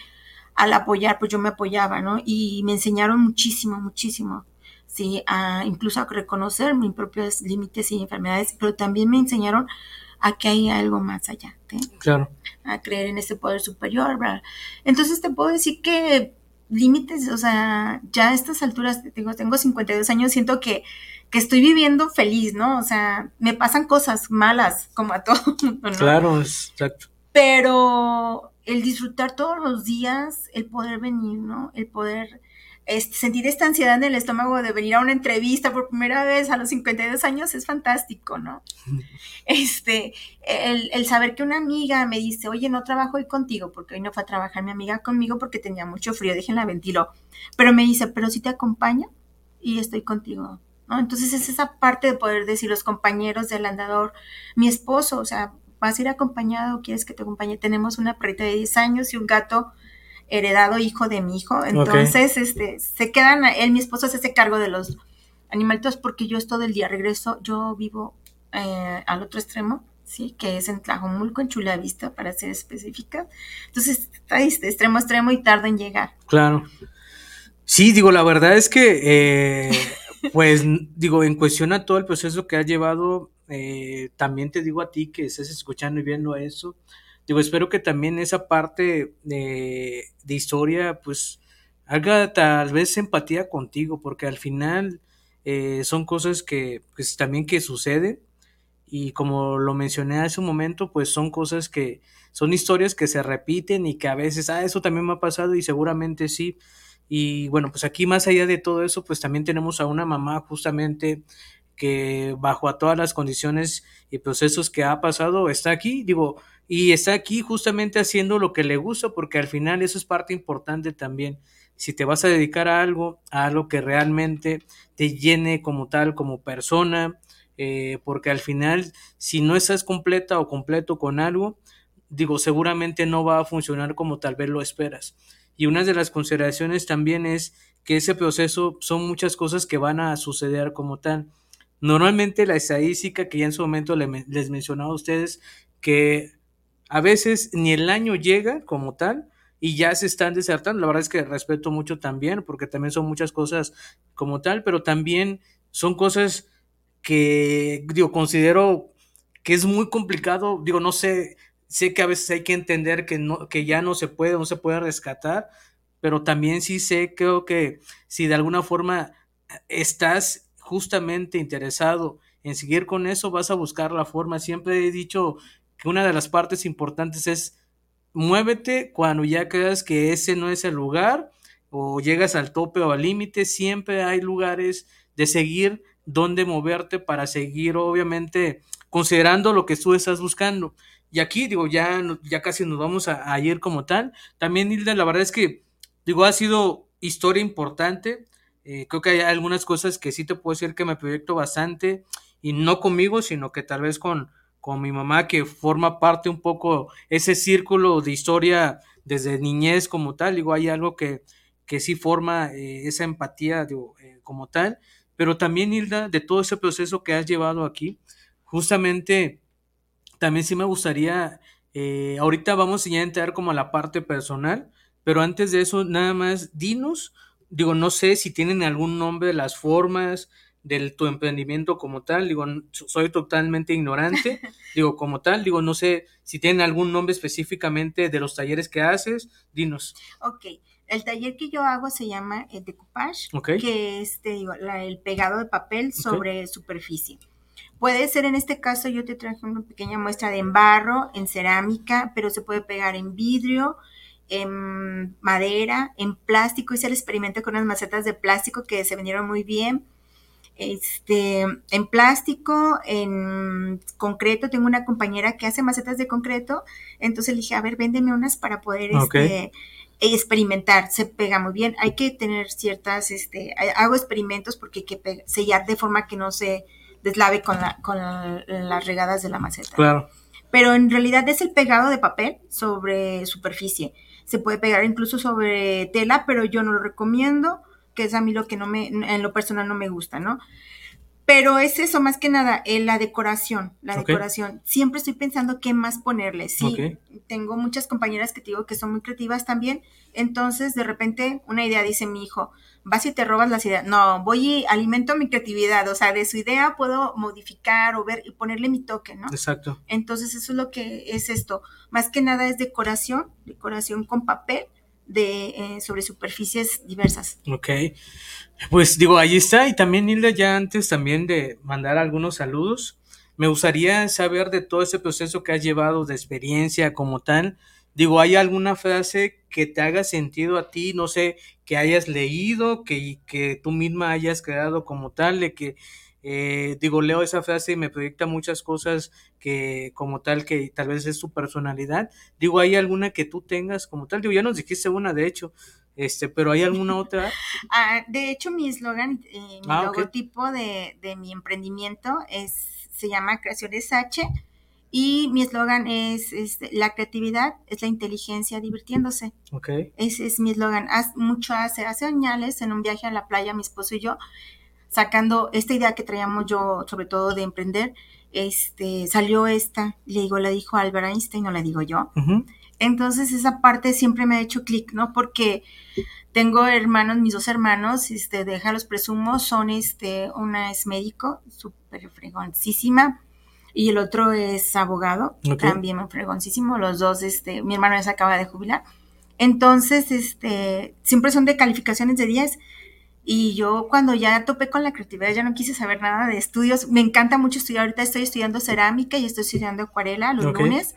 al apoyar, pues yo me apoyaba, ¿no? Y me enseñaron muchísimo, muchísimo, sí, a, incluso a reconocer mis propios límites y enfermedades, pero también me enseñaron a que hay algo más allá. Claro. A creer en ese poder superior, ¿verdad? Entonces te puedo decir que límites, o sea, ya a estas alturas, tengo, tengo 52 años, siento que, que estoy viviendo feliz, ¿no? O sea, me pasan cosas malas, como a todo mundo, ¿no? Claro, exacto. Pero el disfrutar todos los días, el poder venir, ¿no? El poder sentir esta ansiedad en el estómago de venir a una entrevista por primera vez a los 52 años es fantástico, ¿no? Este, el, saber que una amiga me dice, oye, no trabajo hoy contigo, porque hoy no fue a trabajar mi amiga conmigo porque tenía mucho frío, déjenla ventiló, pero me dice, pero si te acompaño y estoy contigo, ¿no? Entonces es esa parte de poder decir los compañeros del andador, mi esposo, o sea, vas a ir acompañado, quieres que te acompañe, tenemos una perrita de 10 años y un gato heredado hijo de mi hijo. Entonces, este, se quedan, él, mi esposo, se hace cargo de los animalitos porque yo es todo el día regreso, yo vivo eh, al otro extremo, sí, que es en Tlajomulco, en Chulavista, para ser específica. Entonces, está de extremo a extremo y tarda en llegar. Claro. Sí, digo, la verdad es que, eh, pues, digo, en cuestión a todo el proceso que ha llevado, eh, también te digo a ti que estás escuchando y viendo eso, Digo, espero que también esa parte de, historia, pues, haga tal vez empatía contigo, porque al final eh, son cosas que, pues, también que suceden. Y como lo mencioné hace un momento, pues son cosas que son historias que se repiten y que a veces, ah, eso también me ha pasado y seguramente sí. Y bueno, pues aquí más allá de todo eso, pues también tenemos a una mamá justamente que bajo a todas las condiciones y procesos que ha pasado está aquí. Digo, y está aquí justamente haciendo lo que le gusta, porque al final eso es parte importante también. Si te vas a dedicar a algo, a algo que realmente te llene como tal, como persona, eh, porque al final, si no estás completa o completo con algo, digo, seguramente no va a funcionar como tal vez lo esperas. Y una de las consideraciones también es que ese proceso son muchas cosas que van a suceder como tal Normalmente la estadística que ya en su momento les mencionaba a ustedes, que a veces ni el año llega como tal y ya se están desertando. La verdad es que respeto mucho también, porque también son muchas cosas como tal, pero también son cosas que, digo, considero que es muy complicado, digo, no sé, sé que a veces hay que entender que, no, que ya no se puede, no se puede rescatar, pero también sí sé, creo que si de alguna forma estás justamente interesado en seguir con eso, vas a buscar la forma. Siempre he dicho que una de las partes importantes es muévete cuando ya creas que ese no es el lugar o llegas al tope o al límite, siempre hay lugares de seguir donde moverte para seguir obviamente considerando lo que tú estás buscando. Y aquí digo, ya, ya casi nos vamos a, ir como tal. También Hilda, la verdad es que digo, ha sido historia importante. Eh, creo que hay algunas cosas que sí te puedo decir que me proyecto bastante y no conmigo, sino que tal vez con, con mi mamá que forma parte un poco ese círculo de historia desde niñez como tal. Digo, hay algo que, que sí forma eh, esa empatía eh, como tal, pero también Hilda, de todo ese proceso que has llevado aquí, justamente también sí me gustaría, eh, ahorita vamos ya a entrar como a la parte personal, pero antes de eso, nada más, dinos, digo, no sé si tienen algún nombre, las formas, de tu emprendimiento como tal, digo, soy totalmente ignorante, digo, como tal, digo, no sé si tienen algún nombre específicamente de los talleres que haces, dinos. Ok, el taller que yo hago se llama el decoupage, que es, digo, el pegado de papel sobre superficie. Puede ser en este caso, yo te traje una pequeña muestra de en barro, en cerámica, pero se puede pegar en vidrio, en madera, en plástico. Hice el experimento con unas macetas de plástico que se vendieron muy bien este, en plástico, en concreto. Tengo una compañera que hace macetas de concreto, entonces le dije, a ver, véndeme unas para poder este, experimentar. Se pega muy bien. Hay que tener ciertas, este, hago experimentos porque hay que sellar de forma que no se deslave con, la, con las regadas de la maceta. Claro. Pero en realidad es el pegado de papel sobre superficie. Se puede pegar incluso sobre tela, pero yo no lo recomiendo que es a mí lo que no me, en lo personal no me gusta, ¿no? Pero es eso, más que nada, eh, la decoración, la decoración. Siempre estoy pensando qué más ponerle. Sí, tengo muchas compañeras que te digo que son muy creativas también. Entonces, de repente, una idea dice mi hijo, vas y te robas las ideas. No, voy y alimento mi creatividad. O sea, de su idea puedo modificar o ver y ponerle mi toque, ¿no? Exacto. Entonces, eso es lo que es esto. Más que nada es decoración, decoración con papel de, eh, sobre superficies diversas. Ok, pues digo, ahí está. Y también, Hilda, ya antes también de mandar algunos saludos, me gustaría saber de todo ese proceso que has llevado de experiencia como tal. Digo, ¿hay alguna frase que te haga sentido a ti? No sé, que hayas leído, que, que tú misma hayas creado como tal, de que eh, digo, leo esa frase y me proyecta muchas cosas que como tal, que tal vez es su personalidad. Digo, ¿hay alguna que tú tengas como tal? Digo, ya nos dijiste una, de hecho, este, pero ¿hay alguna otra? Ah, de hecho, mi eslogan, eh, mi ah, logotipo de, mi emprendimiento es, se llama Creaciones H y mi eslogan es, la creatividad es la inteligencia divirtiéndose. Okay. Ese es mi eslogan. Mucho hace, hace años en un viaje a la playa, mi esposo y yo, sacando esta idea que traíamos yo, sobre todo de emprender, este, salió esta, le digo, la dijo Albert Einstein, no la digo yo. Entonces esa parte siempre me ha hecho clic, ¿no? Porque tengo hermanos, mis dos hermanos, este, déjalos presumo, son este, una es médico, súper fregoncísima, y el otro es abogado, también fregoncísimo, los dos, este, mi hermano ya se acaba de jubilar. Entonces, este, siempre son de calificaciones de 10 y yo cuando ya topé con la creatividad ya no quise saber nada de estudios. Me encanta mucho estudiar. Ahorita estoy estudiando cerámica y estoy estudiando acuarela los lunes.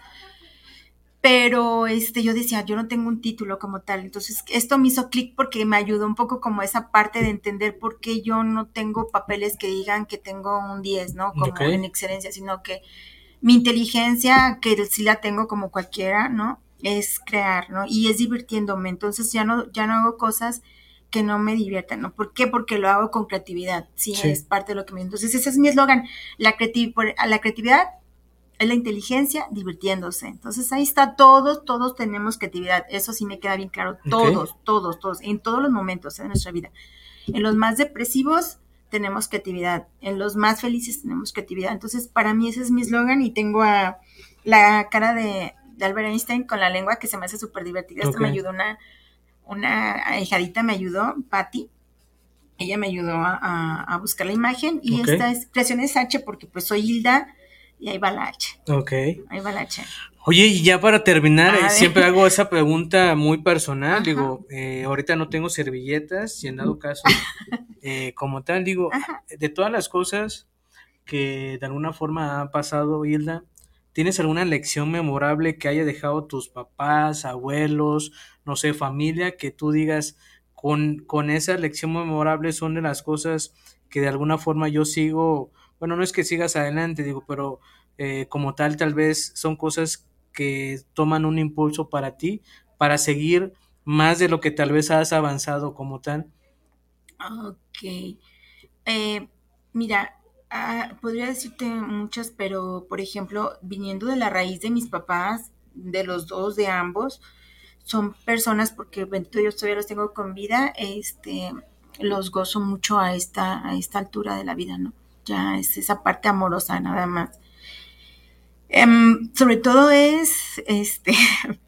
Pero este, yo decía, yo no tengo un título como tal. Entonces, esto me hizo clic porque me ayudó un poco como esa parte de entender por qué yo no tengo papeles que digan que tengo un 10, ¿no? Como en excelencia, sino que mi inteligencia, que sí la tengo como cualquiera, ¿no? Es crear, ¿no? Y es divirtiéndome. Entonces ya no, ya no hago cosas que no me diviertan, ¿no? ¿Por qué? Porque lo hago con creatividad, sí, es parte de lo que me... Entonces ese es mi eslogan, la, la creatividad es la inteligencia divirtiéndose. Entonces ahí está, todos, todos tenemos creatividad, eso sí me queda bien claro, todos, todos, todos, en todos los momentos de nuestra vida. En los más depresivos tenemos creatividad. En los más felices tenemos creatividad. Entonces, para mí ese es mi eslogan y tengo a la cara de, Albert Einstein con la lengua que se me hace súper divertida. Esto me ayudó una, una hijadita, me ayudó, Patty. Ella me ayudó a, buscar la imagen y esta expresión es H porque pues soy Hilda y ahí va la H. Ok. Ahí va la H. Oye, y ya para terminar, siempre hago esa pregunta muy personal. Digo, eh, ahorita no tengo servilletas, si en dado caso, eh, como tal, digo, de todas las cosas que de alguna forma han pasado, Hilda, ¿tienes alguna lección memorable que haya dejado tus papás, abuelos, no sé, familia, que tú digas, con, con esa lección memorable son de las cosas que de alguna forma yo sigo, bueno, no es que sigas adelante, digo, pero eh, como tal, tal vez son cosas que toman un impulso para ti, para seguir más de lo que tal vez has avanzado como tal? Ok. Eh, mira, ah, podría decirte muchas, pero por ejemplo, viniendo de la raíz de mis papás, de los dos, de ambos, son personas, porque bendito yo todavía los tengo con vida, este, los gozo mucho a esta, a esta altura de la vida, ¿no? Ya es esa parte amorosa nada más. Em, sobre todo es, este,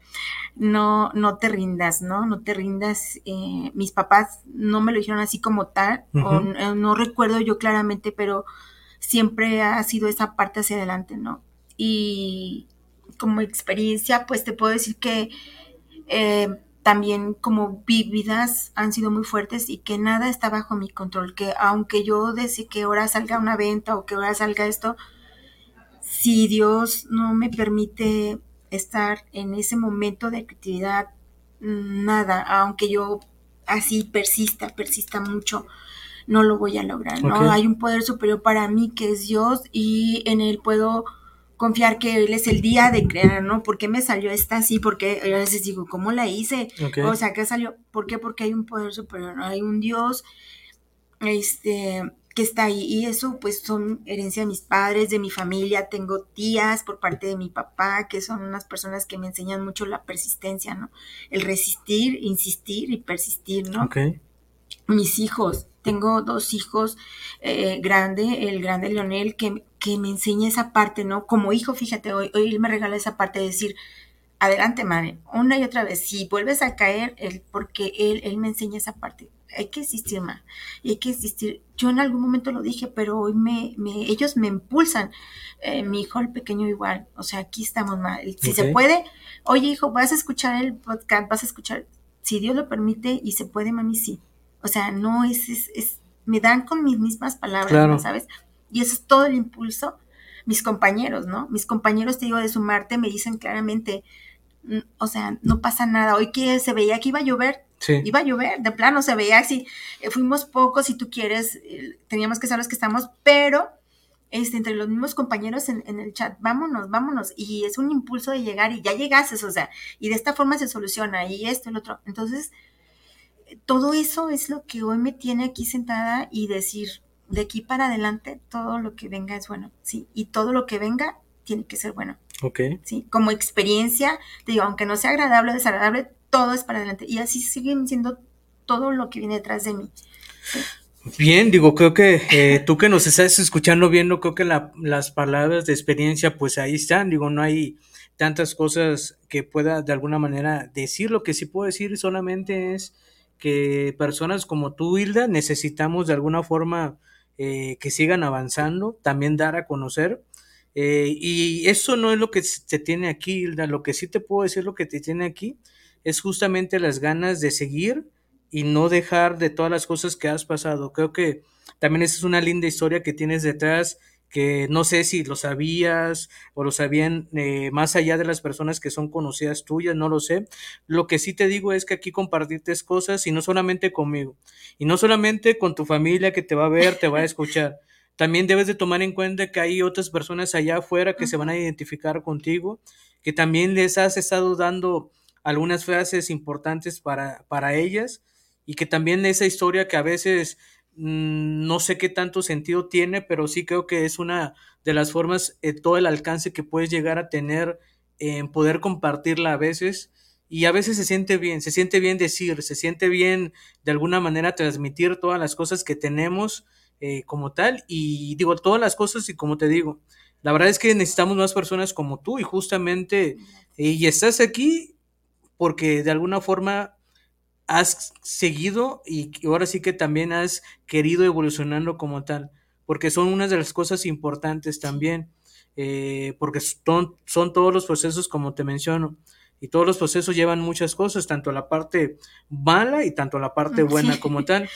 no, no te rindas, ¿no? No te rindas. Eh, mis papás no me lo dijeron así como tal, o, eh, no recuerdo yo claramente, pero siempre ha sido esa parte hacia adelante, ¿no? Y como experiencia, pues te puedo decir que eh, también como vividas han sido muy fuertes y que nada está bajo mi control, que aunque yo decía que ahora salga una venta o que ahora salga esto, si Dios no me permite estar en ese momento de actividad, nada, aunque yo así persista, persista mucho, no lo voy a lograr, ¿no? Hay un poder superior para mí que es Dios y en él puedo confiar que él es el día de crear, ¿no? ¿Por qué me salió esta así? Porque a veces digo, ¿cómo la hice? O sea, ¿qué salió? ¿Por qué? Porque hay un poder superior, ¿no? Hay un Dios, este, que está ahí. Y eso pues son herencia de mis padres, de mi familia. Tengo tías por parte de mi papá, que son unas personas que me enseñan mucho la persistencia, ¿no? El resistir, insistir y persistir, ¿no? Mis hijos, tengo dos hijos eh, grande, el grande Leonel, que, que me enseña esa parte, ¿no? Como hijo, fíjate, hoy, hoy él me regala esa parte de decir, adelante, madre, una y otra vez, si vuelves a caer, él, porque él, él me enseña esa parte, hay que existir más, y hay que existir. Yo en algún momento lo dije, pero hoy me, me ellos me impulsan. Eh, mi hijo, el pequeño, igual. O sea, aquí estamos mal. Si se puede, oye, hijo, vas a escuchar el podcast, vas a escuchar. Si Dios lo permite y se puede, mami, sí. O sea, no es, es, me dan con mis mismas palabras, ¿sabes? Y eso es todo el impulso. Mis compañeros, ¿no? Mis compañeros, te digo, de sumarte, me dicen claramente, o sea, no pasa nada. Hoy que se veía que iba a llover, Iba a llover, de plano se veía así. Eh, fuimos pocos, si tú quieres, eh, teníamos que saber los que estamos, pero este, entre los mismos compañeros en, el chat, vámonos, vámonos. Y es un impulso de llegar y ya llegases, o sea, y de esta forma se soluciona y esto, el otro. Entonces, todo eso es lo que hoy me tiene aquí sentada y decir, de aquí para adelante, todo lo que venga es bueno, sí, y todo lo que venga tiene que ser bueno. Ok. Sí, como experiencia, digo, aunque no sea agradable o desagradable, todo es para adelante. Y así siguen siendo todo lo que viene detrás de mí. Bien, digo, creo que eh, tú que nos estás escuchando, viendo, creo que las palabras de experiencia, pues ahí están. Digo, no hay tantas cosas que pueda de alguna manera decir. Lo que sí puedo decir solamente es que personas como tú, Hilda, necesitamos de alguna forma eh, que sigan avanzando, también dar a conocer. Eh, y eso no es lo que se tiene aquí, Hilda. Lo que sí te puedo decir, lo que te tiene aquí, es justamente las ganas de seguir y no dejar de todas las cosas que has pasado. Creo que también esa es una linda historia que tienes detrás que no sé si lo sabías o lo sabían eh, más allá de las personas que son conocidas tuyas, no lo sé. Lo que sí te digo es que aquí compartirte cosas y no solamente conmigo, y no solamente con tu familia que te va a ver, te va a escuchar. También debes de tomar en cuenta que hay otras personas allá afuera que se van a identificar contigo, que también les has estado dando algunas frases importantes para, para ellas y que también esa historia que a veces mm, no sé qué tanto sentido tiene, pero sí creo que es una de las formas, eh, todo el alcance que puedes llegar a tener en poder compartirla a veces y a veces se siente bien, se siente bien decir, se siente bien de alguna manera transmitir todas las cosas que tenemos eh, como tal. Y digo, todas las cosas y como te digo, la verdad es que necesitamos más personas como tú y justamente, y estás aquí porque de alguna forma has seguido y ahora sí que también has querido evolucionando como tal, porque son unas de las cosas importantes también, eh, porque son, son todos los procesos como te menciono, y todos los procesos llevan muchas cosas, tanto la parte mala y tanto la parte buena como tal.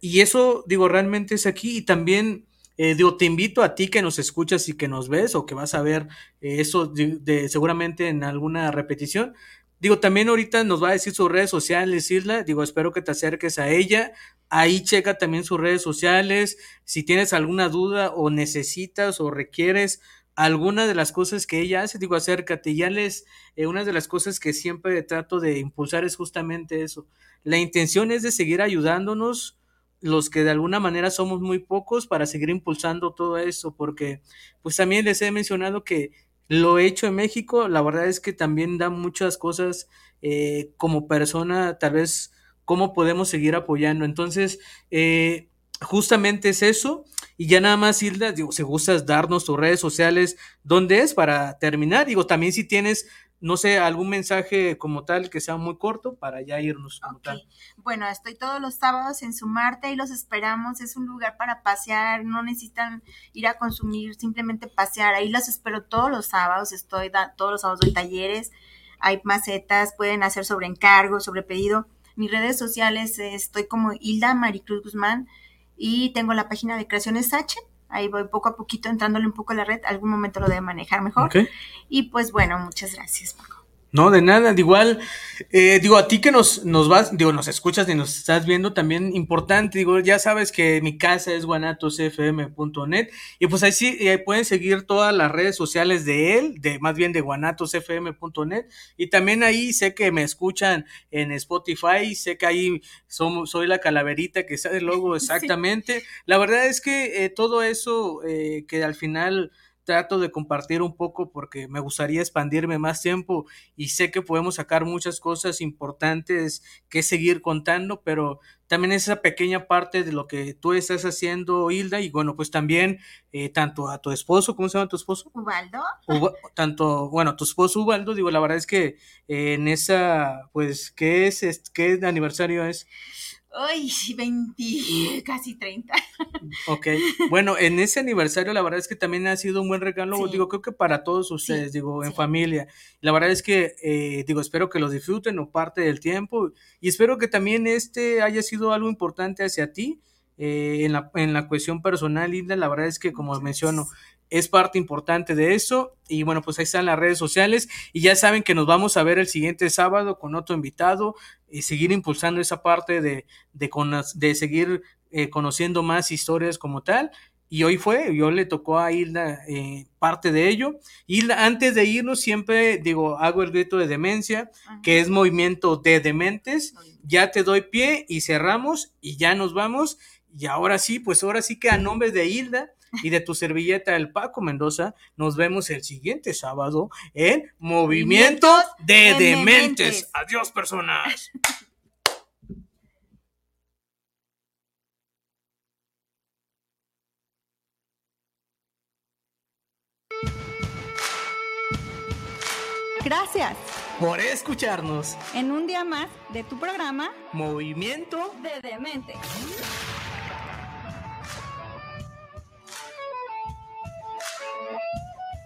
Y eso, digo, realmente es aquí y también... Eh, digo, te invito a ti que nos escuchas y que nos ves o que vas a ver eh, eso de, seguramente en alguna repetición, Digo, también ahorita nos va a decir sus redes sociales, Isla. Digo, espero que te acerques a ella. Ahí checa también sus redes sociales. Si tienes alguna duda o necesitas o requieres alguna de las cosas que ella hace, digo, acércate. Ya les, eh, una de las cosas que siempre trato de impulsar es justamente eso. La intención es de seguir ayudándonos los que de alguna manera somos muy pocos para seguir impulsando todo eso, porque pues también les he mencionado que lo hecho en México, la verdad es que también da muchas cosas eh, como persona, tal vez cómo podemos seguir apoyando. Entonces, eh, justamente es eso. Y ya nada más, Hilda, digo, si gustas darnos tus redes sociales, ¿dónde es para terminar? Digo, también si tienes no sé, algún mensaje como tal que sea muy corto para ya irnos como tal. Bueno, estoy todos los sábados en Sumarte y los esperamos. Es un lugar para pasear, no necesitan ir a consumir, simplemente pasear. Ahí los espero todos los sábados. Estoy todos los sábados doy talleres, hay macetas, pueden hacer sobre encargo, sobre pedido. Mis redes sociales estoy como Hilda Maricruz Guzmán y tengo la página de Creaciones H Ahí voy poco a poquito entrándole un poco a la red. Algún momento lo debe manejar mejor. Y pues bueno, muchas gracias, Paco. No, de nada, de igual, eh, digo, a ti que nos, nos vas, digo, nos escuchas y nos estás viendo también importante, digo, ya sabes que mi casa es guanatosfm.net y pues ahí sí, pueden seguir todas las redes sociales de él, de más bien de guanatosfm.net y también ahí sé que me escuchan en Spotify, sé que ahí somos, soy la calaverita que sale luego exactamente. La verdad es que eh, todo eso eh, que al final trato de compartir un poco porque me gustaría expandirme más tiempo y sé que podemos sacar muchas cosas importantes que seguir contando, pero también esa pequeña parte de lo que tú estás haciendo, Hilda, y bueno, pues también eh, tanto a tu esposo, ¿cómo se llama tu esposo? Ubaldo. tanto, bueno, tu esposo Ubaldo, digo, la verdad es que eh, en esa, pues, ¿qué es, qué aniversario es? Ay, 20, casi 30. Ok, bueno, en ese aniversario la verdad es que también ha sido un buen regalo, digo, creo que para todos ustedes, digo, en familia. La verdad es que, eh, digo, espero que lo disfruten o parte del tiempo y espero que también este haya sido algo importante hacia ti. Eh, en, la, en la cuestión personal, Linda, la verdad es que como menciono, es parte importante de eso. Y bueno, pues ahí están las redes sociales. Y ya saben que nos vamos a ver el siguiente sábado con otro invitado y seguir impulsando esa parte de, de, de seguir eh, conociendo más historias como tal. Y hoy fue, yo le tocó a Hilda eh, parte de ello. Y antes de irnos, siempre digo, hago el grito de demencia, que es movimiento de dementes. Ya te doy pie y cerramos y ya nos vamos. Y ahora sí, pues ahora sí que a nombre de Hilda, y de tu servilleta el Paco Mendoza. Nos vemos el siguiente sábado en Movimiento de, Dementes. Adiós, personas. Gracias por escucharnos en un día más de tu programa Movimiento de Dementes.